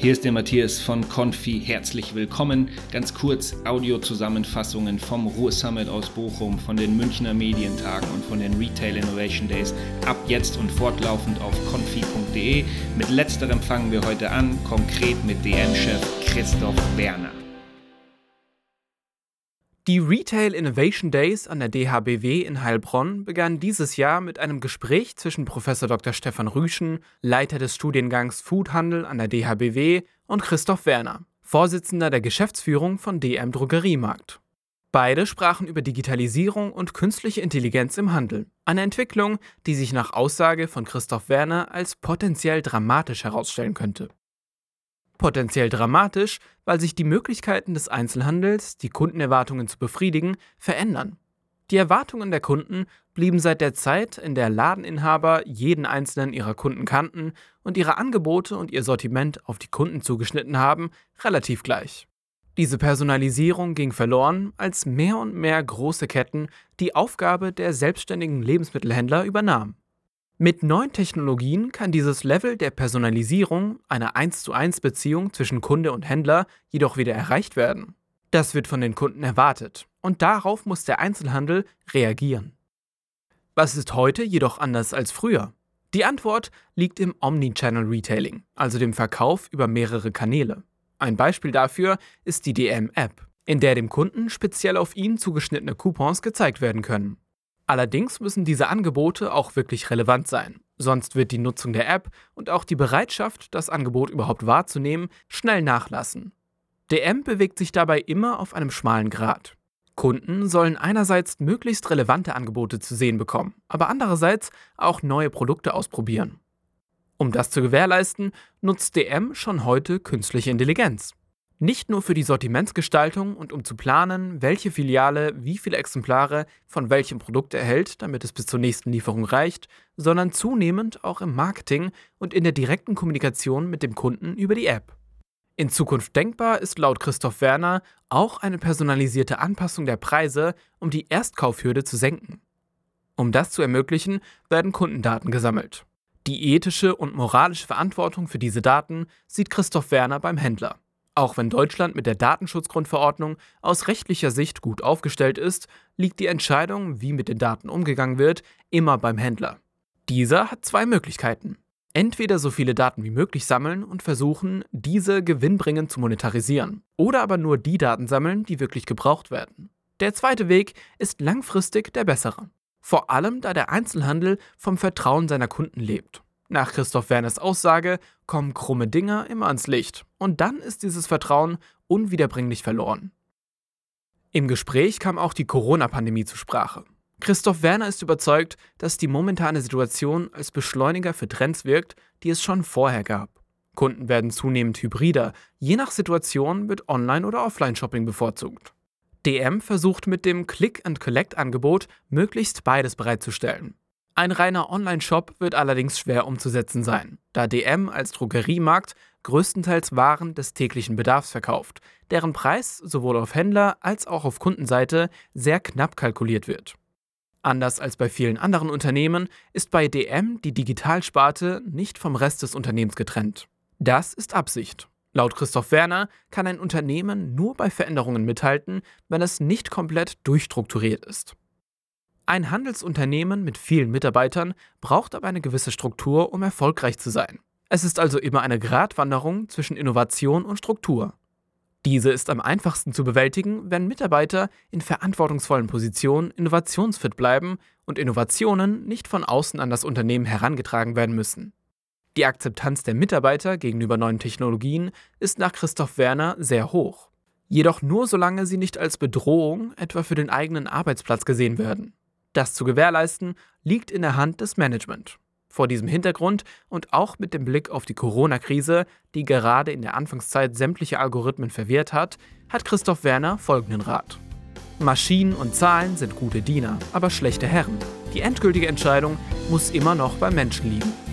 Hier ist der Matthias von Confi. Herzlich willkommen. Ganz kurz Audiozusammenfassungen vom Ruhr Summit aus Bochum, von den Münchner Medientagen und von den Retail Innovation Days ab jetzt und fortlaufend auf confi.de. Mit letzterem fangen wir heute an, konkret mit DM-Chef Christoph Werner. Die Retail Innovation Days an der DHBW in Heilbronn begannen dieses Jahr mit einem Gespräch zwischen Prof. Dr. Stefan Rüschen, Leiter des Studiengangs Foodhandel an der DHBW, und Christoph Werner, Vorsitzender der Geschäftsführung von DM Drogeriemarkt. Beide sprachen über Digitalisierung und künstliche Intelligenz im Handel, eine Entwicklung, die sich nach Aussage von Christoph Werner als potenziell dramatisch herausstellen könnte. Potenziell dramatisch, weil sich die Möglichkeiten des Einzelhandels, die Kundenerwartungen zu befriedigen, verändern. Die Erwartungen der Kunden blieben seit der Zeit, in der Ladeninhaber jeden einzelnen ihrer Kunden kannten und ihre Angebote und ihr Sortiment auf die Kunden zugeschnitten haben, relativ gleich. Diese Personalisierung ging verloren, als mehr und mehr große Ketten die Aufgabe der selbstständigen Lebensmittelhändler übernahmen. Mit neuen Technologien kann dieses Level der Personalisierung, einer 1 zu 1 Beziehung zwischen Kunde und Händler, jedoch wieder erreicht werden. Das wird von den Kunden erwartet und darauf muss der Einzelhandel reagieren. Was ist heute jedoch anders als früher? Die Antwort liegt im Omnichannel Retailing, also dem Verkauf über mehrere Kanäle. Ein Beispiel dafür ist die DM-App, in der dem Kunden speziell auf ihn zugeschnittene Coupons gezeigt werden können. Allerdings müssen diese Angebote auch wirklich relevant sein, sonst wird die Nutzung der App und auch die Bereitschaft, das Angebot überhaupt wahrzunehmen, schnell nachlassen. DM bewegt sich dabei immer auf einem schmalen Grat. Kunden sollen einerseits möglichst relevante Angebote zu sehen bekommen, aber andererseits auch neue Produkte ausprobieren. Um das zu gewährleisten, nutzt DM schon heute künstliche Intelligenz. Nicht nur für die Sortimentsgestaltung und um zu planen, welche Filiale wie viele Exemplare von welchem Produkt erhält, damit es bis zur nächsten Lieferung reicht, sondern zunehmend auch im Marketing und in der direkten Kommunikation mit dem Kunden über die App. In Zukunft denkbar ist laut Christoph Werner auch eine personalisierte Anpassung der Preise, um die Erstkaufhürde zu senken. Um das zu ermöglichen, werden Kundendaten gesammelt. Die ethische und moralische Verantwortung für diese Daten sieht Christoph Werner beim Händler. Auch wenn Deutschland mit der Datenschutzgrundverordnung aus rechtlicher Sicht gut aufgestellt ist, liegt die Entscheidung, wie mit den Daten umgegangen wird, immer beim Händler. Dieser hat zwei Möglichkeiten. Entweder so viele Daten wie möglich sammeln und versuchen, diese gewinnbringend zu monetarisieren, oder aber nur die Daten sammeln, die wirklich gebraucht werden. Der zweite Weg ist langfristig der bessere. Vor allem, da der Einzelhandel vom Vertrauen seiner Kunden lebt. Nach Christoph Werners Aussage kommen krumme Dinger immer ans Licht und dann ist dieses Vertrauen unwiederbringlich verloren. Im Gespräch kam auch die Corona-Pandemie zur Sprache. Christoph Werner ist überzeugt, dass die momentane Situation als Beschleuniger für Trends wirkt, die es schon vorher gab. Kunden werden zunehmend hybrider, je nach Situation wird Online- oder Offline-Shopping bevorzugt. DM versucht mit dem Click-and-Collect-Angebot möglichst beides bereitzustellen. Ein reiner Online-Shop wird allerdings schwer umzusetzen sein, da DM als Drogeriemarkt größtenteils Waren des täglichen Bedarfs verkauft, deren Preis sowohl auf Händler als auch auf Kundenseite sehr knapp kalkuliert wird. Anders als bei vielen anderen Unternehmen ist bei DM die Digitalsparte nicht vom Rest des Unternehmens getrennt. Das ist Absicht. Laut Christoph Werner kann ein Unternehmen nur bei Veränderungen mithalten, wenn es nicht komplett durchstrukturiert ist. Ein Handelsunternehmen mit vielen Mitarbeitern braucht aber eine gewisse Struktur, um erfolgreich zu sein. Es ist also immer eine Gratwanderung zwischen Innovation und Struktur. Diese ist am einfachsten zu bewältigen, wenn Mitarbeiter in verantwortungsvollen Positionen innovationsfit bleiben und Innovationen nicht von außen an das Unternehmen herangetragen werden müssen. Die Akzeptanz der Mitarbeiter gegenüber neuen Technologien ist nach Christoph Werner sehr hoch. Jedoch nur solange sie nicht als Bedrohung etwa für den eigenen Arbeitsplatz gesehen werden. Das zu gewährleisten liegt in der Hand des Management. Vor diesem Hintergrund und auch mit dem Blick auf die Corona-Krise, die gerade in der Anfangszeit sämtliche Algorithmen verwehrt hat, hat Christoph Werner folgenden Rat. Maschinen und Zahlen sind gute Diener, aber schlechte Herren. Die endgültige Entscheidung muss immer noch beim Menschen liegen.